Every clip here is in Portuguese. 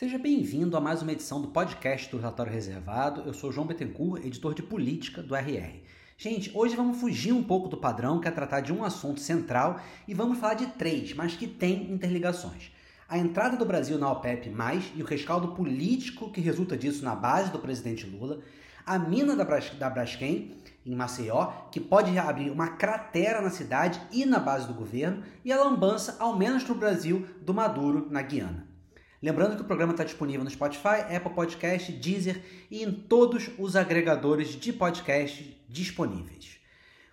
Seja bem-vindo a mais uma edição do podcast do Relatório Reservado. Eu sou João Bettencourt, editor de política do RR. Gente, hoje vamos fugir um pouco do padrão, que é tratar de um assunto central, e vamos falar de três, mas que têm interligações. A entrada do Brasil na OPEP+, e o rescaldo político que resulta disso na base do presidente Lula, a mina da, Bras da Braskem, em Maceió, que pode abrir uma cratera na cidade e na base do governo, e a lambança, ao menos no Brasil, do Maduro na Guiana. Lembrando que o programa está disponível no Spotify, Apple Podcast, Deezer e em todos os agregadores de podcast disponíveis.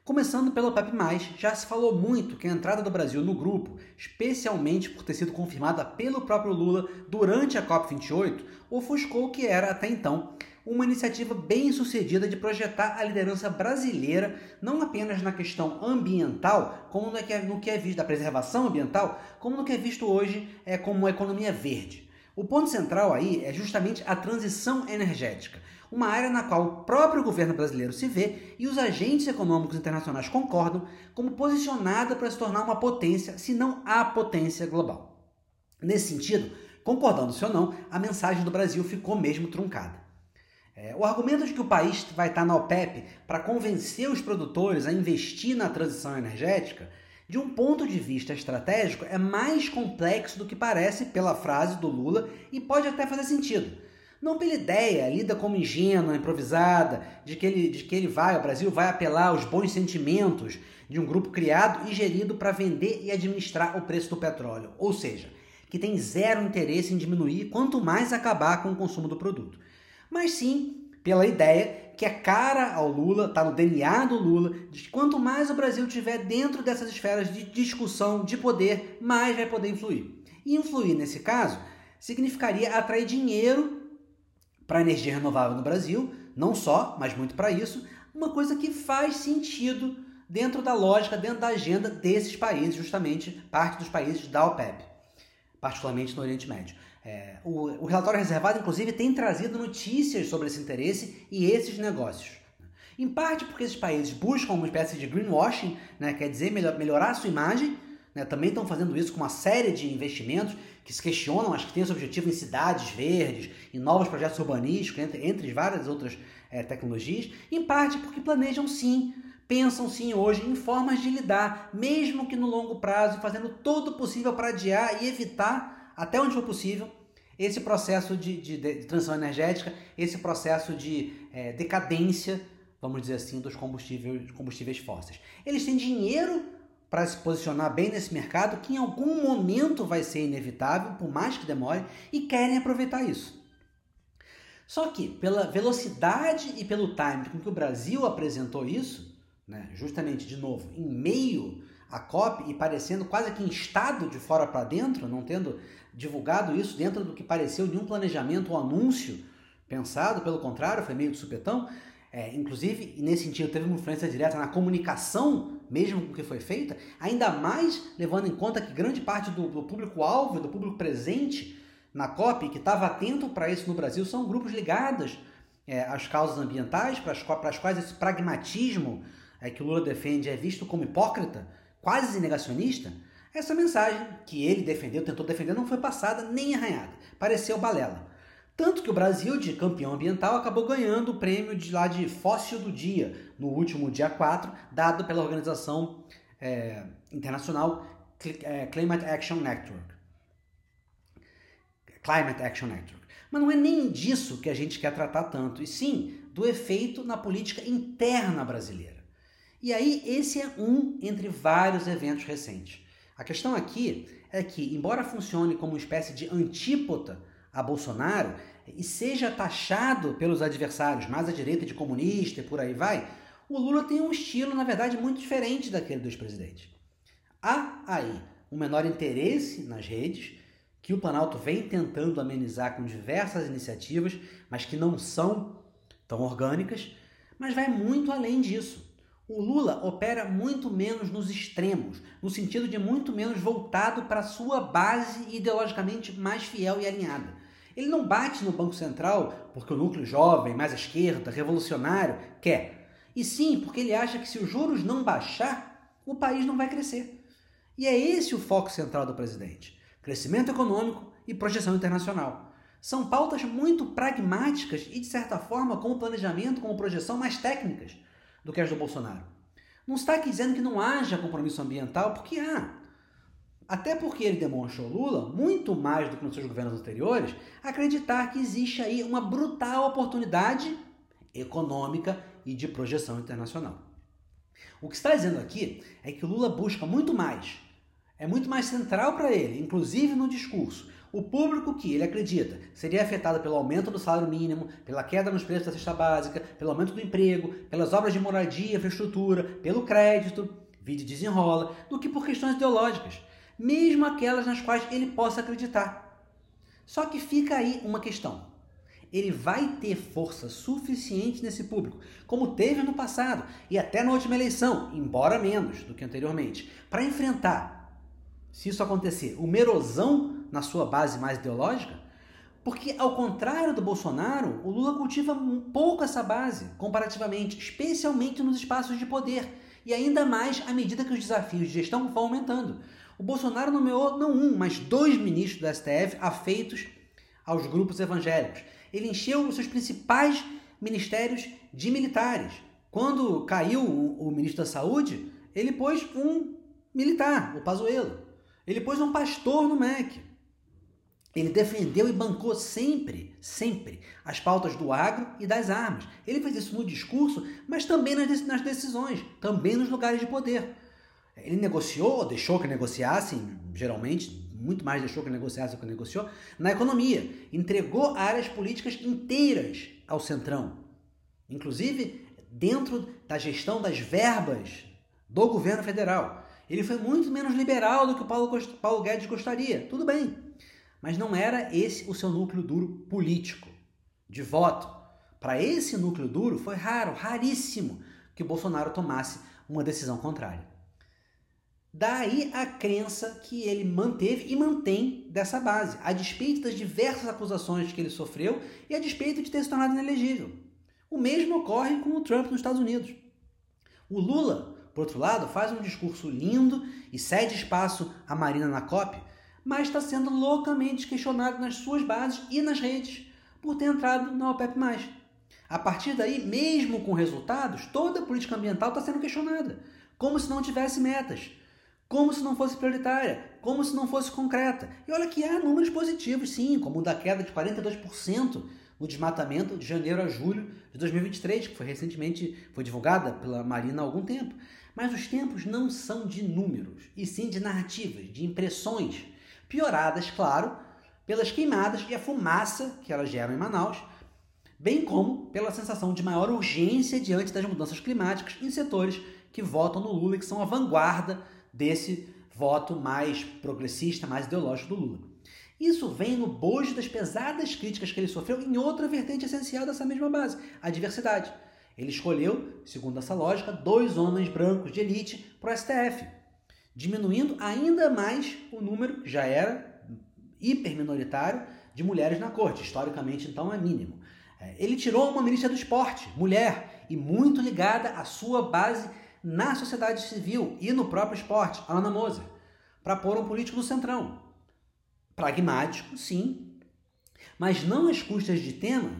Começando pelo PEP+, já se falou muito que a entrada do Brasil no grupo, especialmente por ter sido confirmada pelo próprio Lula durante a COP28, ofuscou o que era até então uma iniciativa bem sucedida de projetar a liderança brasileira não apenas na questão ambiental, como no que é, no que é visto da preservação ambiental, como no que é visto hoje é, como uma economia verde. O ponto central aí é justamente a transição energética, uma área na qual o próprio governo brasileiro se vê e os agentes econômicos internacionais concordam como posicionada para se tornar uma potência, se não a potência global. Nesse sentido, concordando-se ou não, a mensagem do Brasil ficou mesmo truncada. É, o argumento de que o país vai estar na OPEP para convencer os produtores a investir na transição energética, de um ponto de vista estratégico, é mais complexo do que parece pela frase do Lula e pode até fazer sentido. Não pela ideia, lida como ingênua, improvisada, de que, ele, de que ele vai, o Brasil vai apelar aos bons sentimentos de um grupo criado e gerido para vender e administrar o preço do petróleo. Ou seja, que tem zero interesse em diminuir, quanto mais acabar com o consumo do produto mas sim pela ideia que é cara ao Lula, está no DNA do Lula, de que quanto mais o Brasil tiver dentro dessas esferas de discussão, de poder, mais vai poder influir. E influir, nesse caso, significaria atrair dinheiro para energia renovável no Brasil, não só, mas muito para isso, uma coisa que faz sentido dentro da lógica, dentro da agenda desses países, justamente parte dos países da OPEP, particularmente no Oriente Médio. É, o, o relatório reservado, inclusive, tem trazido notícias sobre esse interesse e esses negócios. Em parte porque esses países buscam uma espécie de greenwashing, né, quer dizer, melhor, melhorar a sua imagem, né, também estão fazendo isso com uma série de investimentos que se questionam, acho que tem esse objetivo em cidades verdes, em novos projetos urbanísticos, entre, entre várias outras é, tecnologias. Em parte porque planejam sim, pensam sim hoje em formas de lidar, mesmo que no longo prazo, fazendo todo o possível para adiar e evitar, até onde for possível, esse processo de, de, de transição energética, esse processo de é, decadência, vamos dizer assim, dos combustíveis, combustíveis fósseis. Eles têm dinheiro para se posicionar bem nesse mercado, que em algum momento vai ser inevitável, por mais que demore, e querem aproveitar isso. Só que, pela velocidade e pelo time com que o Brasil apresentou isso, né, justamente de novo, em meio à COP e parecendo quase que em estado de fora para dentro, não tendo divulgado isso dentro do que pareceu nenhum planejamento ou anúncio pensado, pelo contrário, foi meio de supetão. É, inclusive, nesse sentido, teve uma influência direta na comunicação, mesmo com o que foi feita, ainda mais levando em conta que grande parte do, do público-alvo, do público presente na COP, que estava atento para isso no Brasil, são grupos ligados é, às causas ambientais, para as quais esse pragmatismo é, que o Lula defende é visto como hipócrita, quase negacionista. Essa mensagem que ele defendeu, tentou defender, não foi passada nem arranhada. Pareceu balela. Tanto que o Brasil, de campeão ambiental, acabou ganhando o prêmio de lá de Fóssil do Dia, no último dia 4, dado pela organização é, internacional é, Climate Action Network. Climate Action Network. Mas não é nem disso que a gente quer tratar tanto, e sim do efeito na política interna brasileira. E aí, esse é um entre vários eventos recentes. A questão aqui é que, embora funcione como uma espécie de antípota a Bolsonaro e seja taxado pelos adversários mais à direita de comunista e por aí vai, o Lula tem um estilo, na verdade, muito diferente daquele do ex-presidente. Há aí um menor interesse nas redes, que o Planalto vem tentando amenizar com diversas iniciativas, mas que não são tão orgânicas, mas vai muito além disso. O Lula opera muito menos nos extremos, no sentido de muito menos voltado para sua base ideologicamente mais fiel e alinhada. Ele não bate no Banco Central porque o núcleo jovem, mais à esquerda, revolucionário, quer. E sim porque ele acha que se os juros não baixar, o país não vai crescer. E é esse o foco central do presidente: crescimento econômico e projeção internacional. São pautas muito pragmáticas e, de certa forma, com o planejamento, com projeção mais técnicas do que as do Bolsonaro. Não está aqui dizendo que não haja compromisso ambiental, porque há. Até porque ele demonstrou Lula, muito mais do que nos seus governos anteriores, acreditar que existe aí uma brutal oportunidade econômica e de projeção internacional. O que está dizendo aqui é que Lula busca muito mais, é muito mais central para ele, inclusive no discurso, o público que ele acredita seria afetado pelo aumento do salário mínimo, pela queda nos preços da cesta básica, pelo aumento do emprego, pelas obras de moradia, infraestrutura, pelo crédito, vide desenrola, do que por questões ideológicas, mesmo aquelas nas quais ele possa acreditar. Só que fica aí uma questão. Ele vai ter força suficiente nesse público, como teve no passado e até na última eleição, embora menos do que anteriormente, para enfrentar, se isso acontecer, uma erosão na sua base mais ideológica? Porque, ao contrário do Bolsonaro, o Lula cultiva um pouco essa base, comparativamente, especialmente nos espaços de poder, e ainda mais à medida que os desafios de gestão vão aumentando. O Bolsonaro nomeou não um, mas dois ministros do STF afeitos aos grupos evangélicos. Ele encheu os seus principais ministérios de militares. Quando caiu o, ministro da Saúde, ele pôs um militar, o Pazuello. Ele pôs um pastor no MEC. Ele defendeu e bancou sempre, sempre, as pautas do agro e das armas. Ele fez isso no discurso, mas também nas decisões, também nos lugares de poder. Ele negociou, deixou que negociassem, geralmente, muito mais deixou que negociasse do que negociou, na economia. Entregou áreas políticas inteiras ao Centrão. Inclusive, dentro da gestão das verbas do governo federal. Ele foi muito menos liberal do que o Paulo, Paulo Guedes gostaria. Tudo bem. Mas não era esse o seu núcleo duro político, de voto. Para esse núcleo duro, foi raro, raríssimo, que Bolsonaro tomasse uma decisão contrária. Daí a crença que ele manteve e mantém dessa base, a despeito das diversas acusações que ele sofreu e a despeito de ter se tornado inelegível. O mesmo ocorre com o Trump nos Estados Unidos. O Lula, por outro lado, faz um discurso lindo e cede espaço à Marina na COP, mas está sendo loucamente questionado nas suas bases e nas redes por ter entrado na OPEP+. A partir daí, mesmo com resultados, toda a política ambiental está sendo questionada, como se não tivesse metas, como se não fosse prioritária, como se não fosse concreta. E olha que há números positivos, sim, como o da queda de 42% no desmatamento de janeiro a julho de 2023, que foi recentemente foi divulgada pela Marina há algum tempo. Mas os tempos não são de números, e sim de narrativas, de impressões pioradas, claro, pelas queimadas e a fumaça que elas geram em Manaus, bem como pela sensação de maior urgência diante das mudanças climáticas em setores que votam no Lula e que são a vanguarda desse voto mais progressista, mais ideológico do Lula. Isso vem no bojo das pesadas críticas que ele sofreu em outra vertente essencial dessa mesma base, a diversidade. Ele escolheu, segundo essa lógica, dois homens brancos de elite para o STF, diminuindo ainda mais o número, já era hiperminoritário, de mulheres na corte. Historicamente, então, é mínimo. É, ele tirou uma ministra do esporte, mulher, e muito ligada à sua base na sociedade civil e no próprio esporte, Ana Moser, para pôr um político no centrão. Pragmático, sim, mas não às custas de tema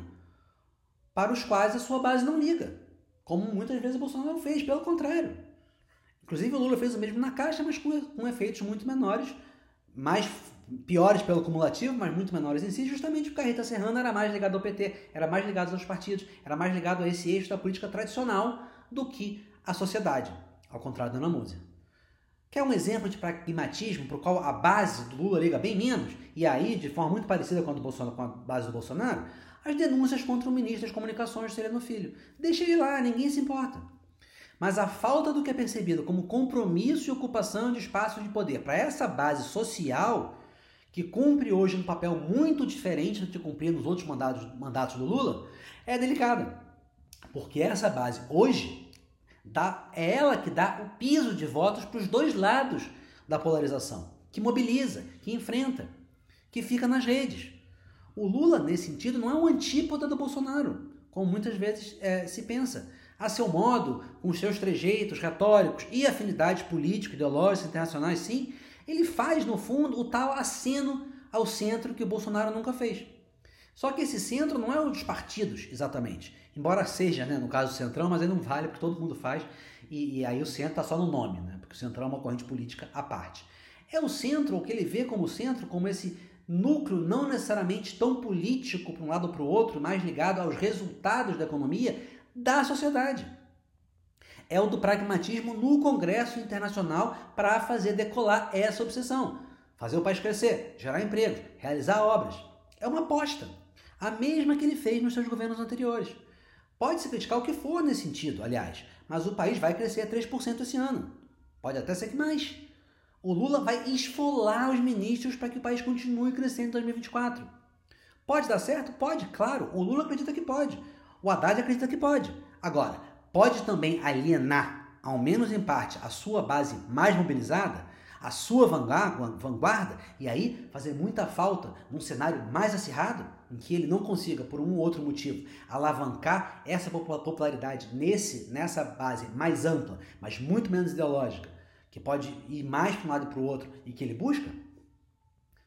para os quais a sua base não liga, como muitas vezes Bolsonaro fez, pelo contrário. Inclusive o Lula fez o mesmo na Caixa, mas com, com efeitos muito menores, mais piores pelo cumulativo, mas muito menores em si, justamente porque a Rita Serrano era mais ligada ao PT, era mais ligada aos partidos, era mais ligado a esse eixo da política tradicional do que a sociedade, ao contrário da Ana Múzia. Quer um exemplo de pragmatismo para o qual a base do Lula liga bem menos, e aí, de forma muito parecida com a, Bolsonaro, com a base do Bolsonaro, as denúncias contra o ministro das Comunicações, Sereno Filho. Deixa ele lá, ninguém se importa. Mas a falta do que é percebido como compromisso e ocupação de espaços de poder para essa base social, que cumpre hoje um papel muito diferente do que cumpria nos outros mandatos, mandatos do Lula, é delicada. Porque essa base hoje dá, é ela que dá o piso de votos para os dois lados da polarização, que mobiliza, que enfrenta, que fica nas redes. O Lula, nesse sentido, não é um antípoda do Bolsonaro, como muitas vezes é, se pensa a seu modo, com seus trejeitos retóricos e afinidades político-ideológicas internacionais, sim, ele faz, no fundo, o tal aceno ao centro que o Bolsonaro nunca fez. Só que esse centro não é o dos partidos, exatamente. Embora seja, né, no caso do Centrão, mas aí não vale porque todo mundo faz. E, e aí o centro está só no nome, né? Porque o Centrão é uma corrente política à parte. É o centro, o que ele vê como centro, como esse núcleo não necessariamente tão político para um lado ou para o outro, mais ligado aos resultados da economia da sociedade. É o do pragmatismo no Congresso Internacional para fazer decolar essa obsessão. Fazer o país crescer, gerar emprego, realizar obras. É uma aposta. A mesma que ele fez nos seus governos anteriores. Pode-se criticar o que for nesse sentido, aliás, mas o país vai crescer 3% esse ano. Pode até ser que mais. O Lula vai esfolar os ministros para que o país continue crescendo em 2024. Pode dar certo? Pode, claro. O Lula acredita que pode. O Haddad acredita que pode. Agora, pode também alienar, ao menos em parte, a sua base mais mobilizada, a sua vanguarda, e aí fazer muita falta num cenário mais acirrado, em que ele não consiga, por um ou outro motivo, alavancar essa popularidade nesse, nessa base mais ampla, mas muito menos ideológica, que pode ir mais para um lado e para o outro e que ele busca?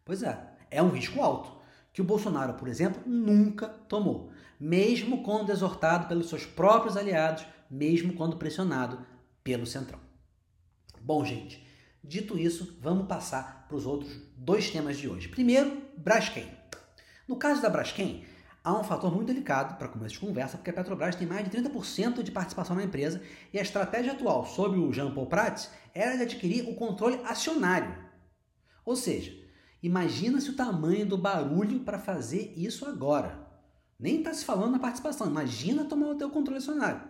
Pois é, é um risco alto, que o Bolsonaro, por exemplo, nunca tomou, mesmo quando exortado pelos seus próprios aliados, mesmo quando pressionado pelo Centrão. Bom, gente, dito isso, vamos passar para os outros dois temas de hoje. Primeiro, Braskem. No caso da Braskem, há um fator muito delicado para começo de conversa, porque a Petrobras tem mais de 30% de participação na empresa e a estratégia atual sob o Jean Paul Prats era de adquirir o controle acionário. Ou seja, imagina se o tamanho do barulho para fazer isso agora. Nem está se falando na participação, imagina tomar o teu controle acionário.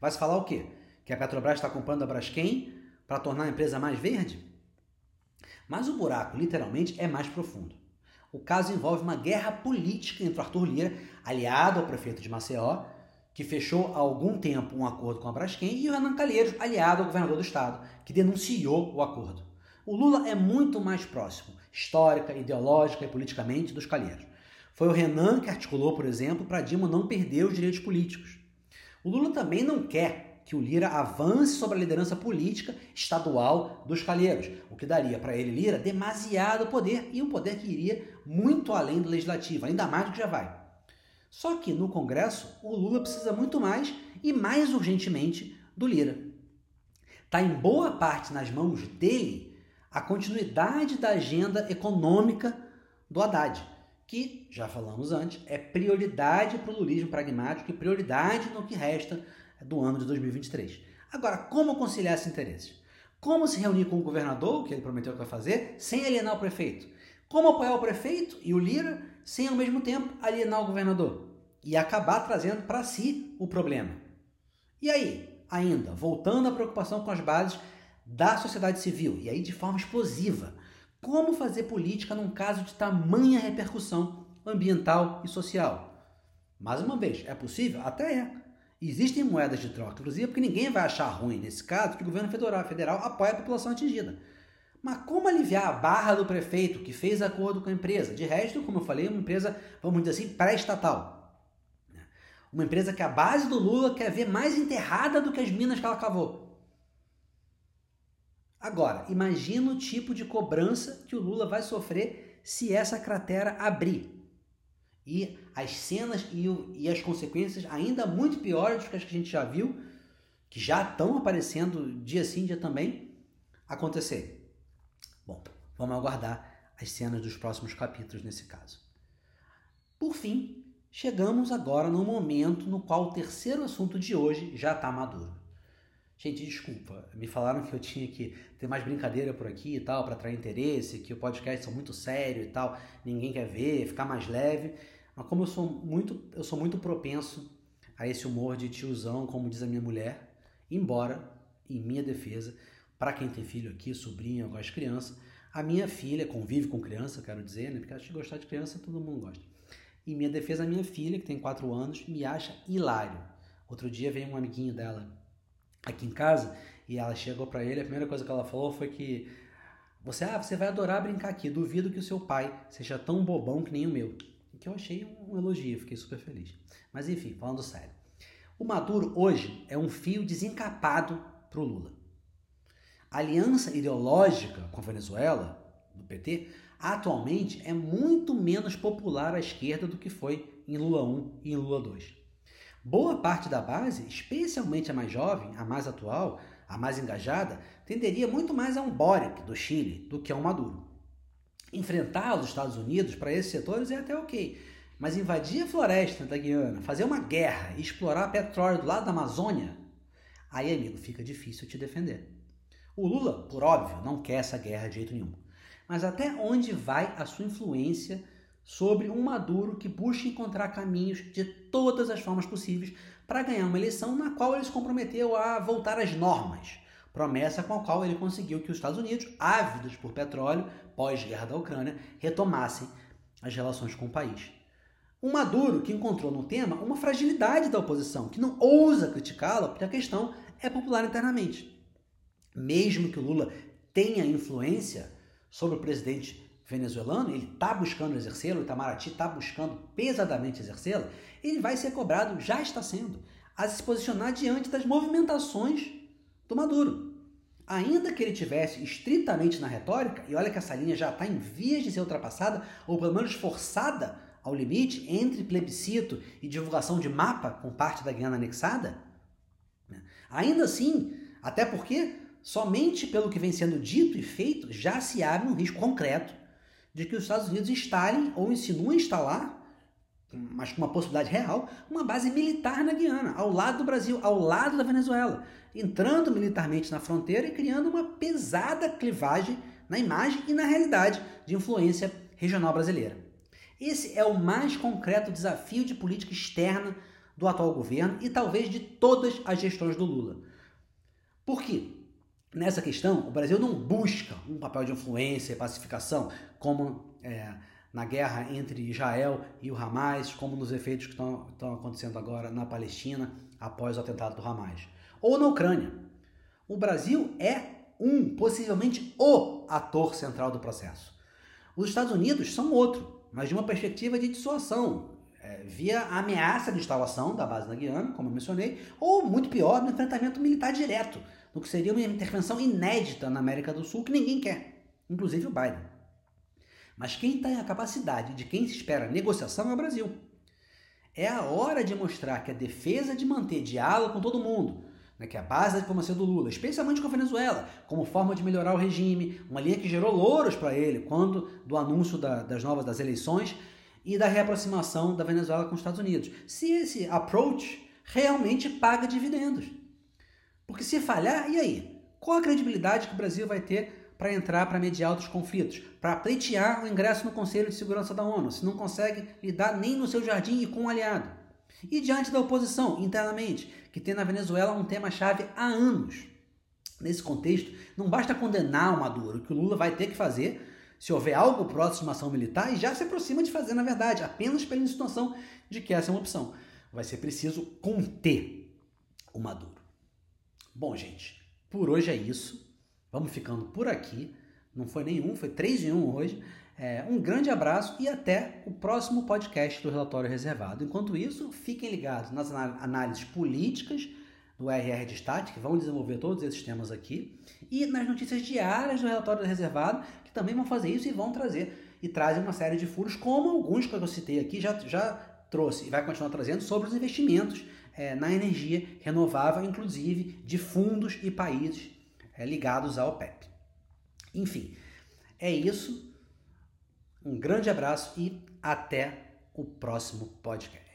Vai se falar o quê? Que a Petrobras está comprando a Braskem para tornar a empresa mais verde? Mas o buraco, literalmente, é mais profundo. O caso envolve uma guerra política entre o Arthur Lira, aliado ao prefeito de Maceió, que fechou há algum tempo um acordo com a Braskem, e o Renan Calheiros, aliado ao governador do estado, que denunciou o acordo. O Lula é muito mais próximo, histórica, ideológica e politicamente, dos Calheiros. Foi o Renan que articulou, por exemplo, para Dilma não perder os direitos políticos. O Lula também não quer que o Lira avance sobre a liderança política estadual dos Calheiros, o que daria para ele, Lira, demasiado poder e um poder que iria muito além do legislativo, ainda mais do que já vai. Só que no Congresso, o Lula precisa muito mais e mais urgentemente do Lira. Está em boa parte nas mãos dele a continuidade da agenda econômica do Haddad, que, já falamos antes, é prioridade para o lulismo pragmático e prioridade no que resta do ano de 2023. Agora, como conciliar esses interesses? Como se reunir com o governador, que ele prometeu que vai fazer, sem alienar o prefeito? Como apoiar o prefeito e o Lira sem ao mesmo tempo alienar o governador e acabar trazendo para si o problema. E aí, ainda, voltando à preocupação com as bases da sociedade civil, e aí de forma explosiva, como fazer política num caso de tamanha repercussão ambiental e social? Mais uma vez, é possível? Até é. Existem moedas de troca, inclusive porque ninguém vai achar ruim nesse caso que o governo federal, federal apoia a população atingida. Mas como aliviar a barra do prefeito que fez acordo com a empresa? De resto, como eu falei, é uma empresa, vamos dizer assim, pré-estatal. Uma empresa que a base do Lula quer ver mais enterrada do que as minas que ela cavou. Agora, imagina o tipo de cobrança que o Lula vai sofrer se essa cratera abrir. E as cenas e, o, e as consequências ainda muito piores do que as que a gente já viu, que já estão aparecendo dia sim, dia também, acontecer. Bom, vamos aguardar as cenas dos próximos capítulos nesse caso. Por fim, chegamos agora no momento no qual o terceiro assunto de hoje já está maduro. Gente, desculpa, me falaram que eu tinha que ter mais brincadeira por aqui e tal, para atrair interesse, que o podcast são muito sério e tal, ninguém quer ver, ficar mais leve. Mas como eu sou muito, eu sou muito propenso a esse humor de tiozão, como diz a minha mulher, embora, em minha defesa, para quem tem filho aqui, sobrinho, eu gosto de criança. A minha filha convive com criança, quero dizer, né? Porque acho que gostar de criança todo mundo gosta. Em minha defesa, a minha filha, que tem 4 anos, me acha hilário. Outro dia veio um amiguinho dela aqui em casa e ela chegou para ele, a primeira coisa que ela falou foi que você, ah, você vai adorar brincar aqui, duvido que o seu pai seja tão bobão que nem o meu. Que eu achei um elogio, fiquei super feliz. Mas enfim, falando sério. O Maduro hoje é um fio desencapado pro Lula. A aliança ideológica com a Venezuela, do PT, atualmente é muito menos popular à esquerda do que foi em Lula 1 e em Lula 2. Boa parte da base, especialmente a mais jovem, a mais atual, a mais engajada, tenderia muito mais a um Boric do Chile do que a um Maduro. Enfrentar os Estados Unidos para esses setores é até ok, mas invadir a floresta da Guiana, fazer uma guerra e explorar petróleo do lado da Amazônia, aí, amigo, fica difícil te defender. O Lula, por óbvio, não quer essa guerra de jeito nenhum. Mas até onde vai a sua influência sobre um Maduro que busca encontrar caminhos de todas as formas possíveis para ganhar uma eleição na qual ele se comprometeu a voltar às normas, promessa com a qual ele conseguiu que os Estados Unidos, ávidos por petróleo pós-guerra da Ucrânia, retomassem as relações com o país. Um Maduro que encontrou no tema uma fragilidade da oposição, que não ousa criticá-la porque a questão é popular internamente. Mesmo que o Lula tenha influência sobre o presidente venezuelano, ele está buscando exercê-lo, o Itamaraty está buscando pesadamente exercê-lo, ele vai ser cobrado, já está sendo, a se posicionar diante das movimentações do Maduro. Ainda que ele tivesse estritamente na retórica, e olha que essa linha já está em vias de ser ultrapassada, ou pelo menos forçada ao limite entre plebiscito e divulgação de mapa com parte da Guiana anexada, né? ainda assim, até porque somente pelo que vem sendo dito e feito já se abre um risco concreto de que os Estados Unidos instalem ou insinuem instalar, mas com uma possibilidade real, uma base militar na Guiana, ao lado do Brasil, ao lado da Venezuela, entrando militarmente na fronteira e criando uma pesada clivagem na imagem e na realidade de influência regional brasileira. Esse é o mais concreto desafio de política externa do atual governo e talvez de todas as gestões do Lula. Por quê? Nessa questão, o Brasil não busca um papel de influência e pacificação, como é, na guerra entre Israel e o Hamas, como nos efeitos que estão acontecendo agora na Palestina após o atentado do Hamas, ou na Ucrânia. O Brasil é um, possivelmente o ator central do processo. Os Estados Unidos são outro, mas de uma perspectiva de dissuasão, é, via a ameaça de instalação da base na Guiana, como eu mencionei, ou muito pior, no enfrentamento militar direto no que seria uma intervenção inédita na América do Sul que ninguém quer, inclusive o Biden. Mas quem tem a capacidade de quem se espera negociação é o Brasil. É a hora de mostrar que a defesa de manter diálogo com todo mundo, né, que é a base da diplomacia do Lula, especialmente com a Venezuela, como forma de melhorar o regime, uma linha que gerou louros para ele quando do anúncio da, das novas das eleições e da reaproximação da Venezuela com os Estados Unidos. Se esse approach realmente paga dividendos. Porque se falhar, e aí? Qual a credibilidade que o Brasil vai ter para entrar para mediar outros conflitos, para pleitear o ingresso no Conselho de Segurança da ONU, se não consegue lidar nem no seu jardim e com um aliado? E diante da oposição, internamente, que tem na Venezuela um tema-chave há anos. Nesse contexto, não basta condenar o Maduro, que o Lula vai ter que fazer se houver algo próximo uma ação militar, e já se aproxima de fazer, na verdade, apenas pela insinuação de que essa é uma opção. Vai ser preciso conter o Maduro. Bom, gente, por hoje é isso. Vamos ficando por aqui. Não foi nenhum, foi três em um hoje. É, um grande abraço e até o próximo podcast do Relatório Reservado. Enquanto isso, fiquem ligados nas análises políticas do RR Destaque, que vão desenvolver todos esses temas aqui, e nas notícias diárias do Relatório Reservado, que também vão fazer isso e vão trazer, e trazem uma série de furos, como alguns que eu citei aqui já, já trouxe e vai continuar trazendo sobre os investimentos é, na energia renovável, inclusive de fundos e países é, ligados à OPEP. Enfim, é isso. Um grande abraço e até o próximo podcast.